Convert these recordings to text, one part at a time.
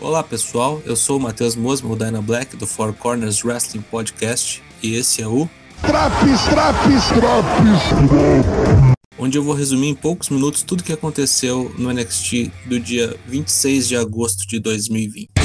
Olá pessoal, eu sou o Matheus Mosmo, o Dyna Black do Four Corners Wrestling Podcast e esse é o Traps, traps, traps, onde eu vou resumir em poucos minutos tudo o que aconteceu no NXT do dia 26 de agosto de 2020.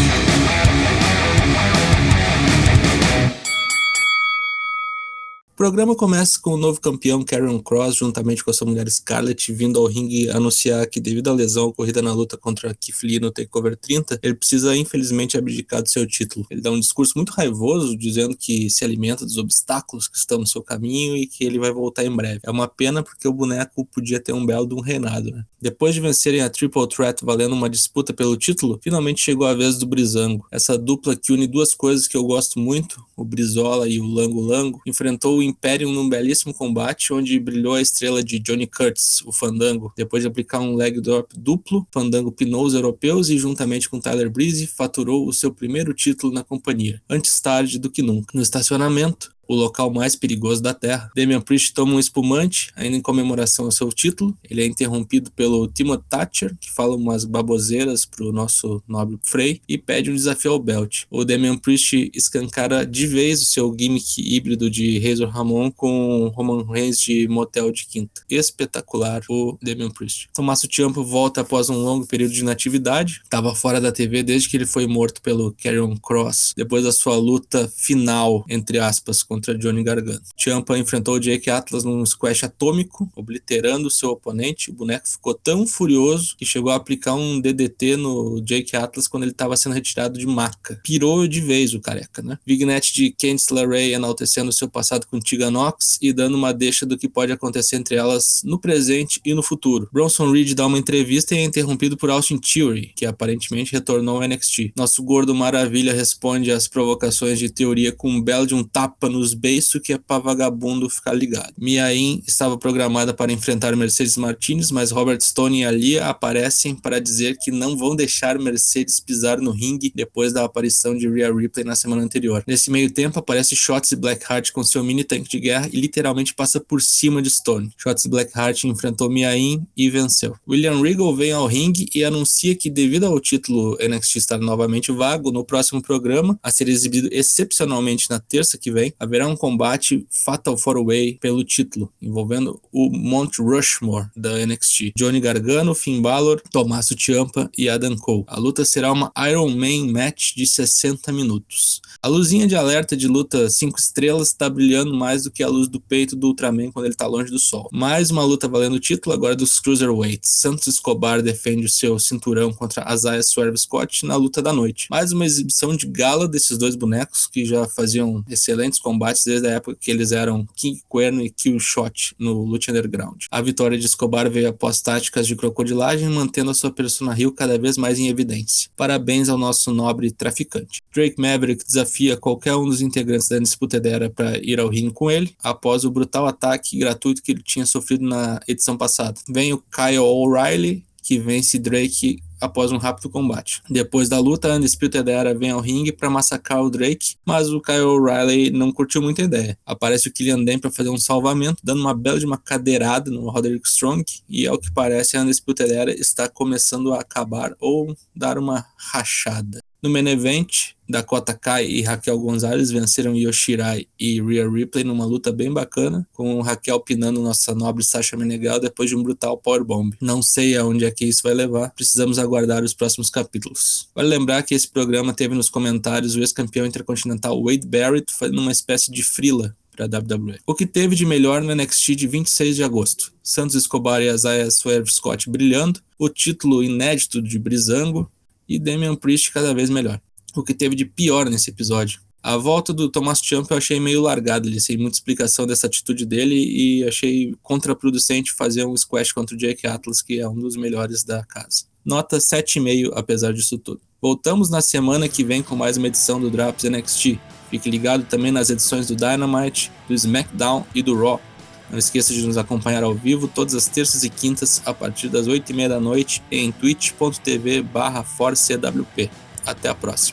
Programa começa com o novo campeão Karen Cross, juntamente com a sua mulher Scarlett, vindo ao ringue anunciar que, devido à lesão ocorrida na luta contra Keith Lee no TakeOver 30, ele precisa, infelizmente, abdicar do seu título. Ele dá um discurso muito raivoso, dizendo que se alimenta dos obstáculos que estão no seu caminho e que ele vai voltar em breve. É uma pena porque o boneco podia ter um belo de um reinado, né? Depois de vencerem a Triple Threat valendo uma disputa pelo título, finalmente chegou a vez do Brizango. Essa dupla que une duas coisas que eu gosto muito, o Brizola e o Lango Lango, enfrentou o Imperium num belíssimo combate onde brilhou a estrela de Johnny Curtis, o Fandango. Depois de aplicar um leg drop duplo, Fandango pinou os europeus e, juntamente com Tyler Breeze, faturou o seu primeiro título na companhia, antes tarde do que nunca. No estacionamento, o local mais perigoso da Terra. Damian Priest toma um espumante, ainda em comemoração ao seu título. Ele é interrompido pelo Timothy Thatcher, que fala umas baboseiras pro nosso nobre Frey, e pede um desafio ao Belt. O Damian Priest escancara de vez o seu gimmick híbrido de Razor Ramon com Roman Reigns de Motel de Quinta. Espetacular o Damian Priest. Tommaso Ciampa volta após um longo período de inatividade. Estava fora da TV desde que ele foi morto pelo Karrion Cross, depois da sua luta final, entre aspas, contra Johnny Gargano. Ciampa enfrentou Jake Atlas num squash atômico, obliterando seu oponente. O boneco ficou tão furioso que chegou a aplicar um DDT no Jake Atlas quando ele estava sendo retirado de maca. Pirou de vez o careca, né? Vignette de Candice LeRae enaltecendo seu passado com Tiga Nox e dando uma deixa do que pode acontecer entre elas no presente e no futuro. Bronson Reed dá uma entrevista e é interrompido por Austin Theory, que aparentemente retornou ao NXT. Nosso gordo maravilha responde às provocações de teoria com um belo de um tapa no nos beiços que é pra vagabundo ficar ligado. Miain estava programada para enfrentar Mercedes Martinez, mas Robert Stone e Alia aparecem para dizer que não vão deixar Mercedes pisar no ringue depois da aparição de Rhea Ripley na semana anterior. Nesse meio tempo aparece Shots e Blackheart com seu mini tanque de guerra e literalmente passa por cima de Stone. Shots e Blackheart enfrentou Miain e venceu. William Regal vem ao ringue e anuncia que devido ao título NXT estar novamente vago no próximo programa, a ser exibido excepcionalmente na terça que vem, haverá um combate Fatal 4-Way pelo título, envolvendo o Mount Rushmore da NXT. Johnny Gargano, Finn Balor, Tommaso Ciampa e Adam Cole. A luta será uma Iron Man match de 60 minutos. A luzinha de alerta de luta 5 estrelas está brilhando mais do que a luz do peito do Ultraman quando ele está longe do sol. Mais uma luta valendo o título agora dos Cruiserweights. Santos Escobar defende o seu cinturão contra Isaiah Swerve Scott na luta da noite. Mais uma exibição de gala desses dois bonecos que já faziam excelentes combates combates desde a época que eles eram King Cuerno e Kill Shot no Lucha Underground. A vitória de Escobar veio após táticas de crocodilagem, mantendo a sua persona Rio cada vez mais em evidência. Parabéns ao nosso nobre traficante. Drake Maverick desafia qualquer um dos integrantes da disputa era para ir ao ringue com ele, após o brutal ataque gratuito que ele tinha sofrido na edição passada. Vem o Kyle O'Reilly, que vence Drake após um rápido combate. Depois da luta, a Undisputed Era vem ao ringue para massacrar o Drake, mas o Kyle O'Reilly não curtiu muita ideia. Aparece o Killian Dane para fazer um salvamento, dando uma bela de uma cadeirada no Roderick Strong, e ao que parece a Undisputed Era está começando a acabar ou dar uma rachada. No main event, Dakota Kai e Raquel Gonzalez venceram Yoshirai e Rhea Ripley numa luta bem bacana, com Raquel pinando nossa nobre Sasha Meneghel depois de um brutal powerbomb. Não sei aonde é que isso vai levar, precisamos aguardar os próximos capítulos. Vale lembrar que esse programa teve nos comentários o ex-campeão intercontinental Wade Barrett fazendo uma espécie de frila para a WWE. O que teve de melhor no NXT de 26 de agosto? Santos Escobar e Isaiah Swerve Scott brilhando, o título inédito de Brizango, e Damian Priest cada vez melhor. O que teve de pior nesse episódio? A volta do Thomas Champ eu achei meio largado, ele sem muita explicação dessa atitude dele e achei contraproducente fazer um squash contra o Jake Atlas, que é um dos melhores da casa. Nota 7,5 apesar disso tudo. Voltamos na semana que vem com mais uma edição do Drops NXT. Fique ligado também nas edições do Dynamite, do SmackDown e do Raw. Não esqueça de nos acompanhar ao vivo todas as terças e quintas a partir das 8h30 da noite em twitch.tv barra Até a próxima.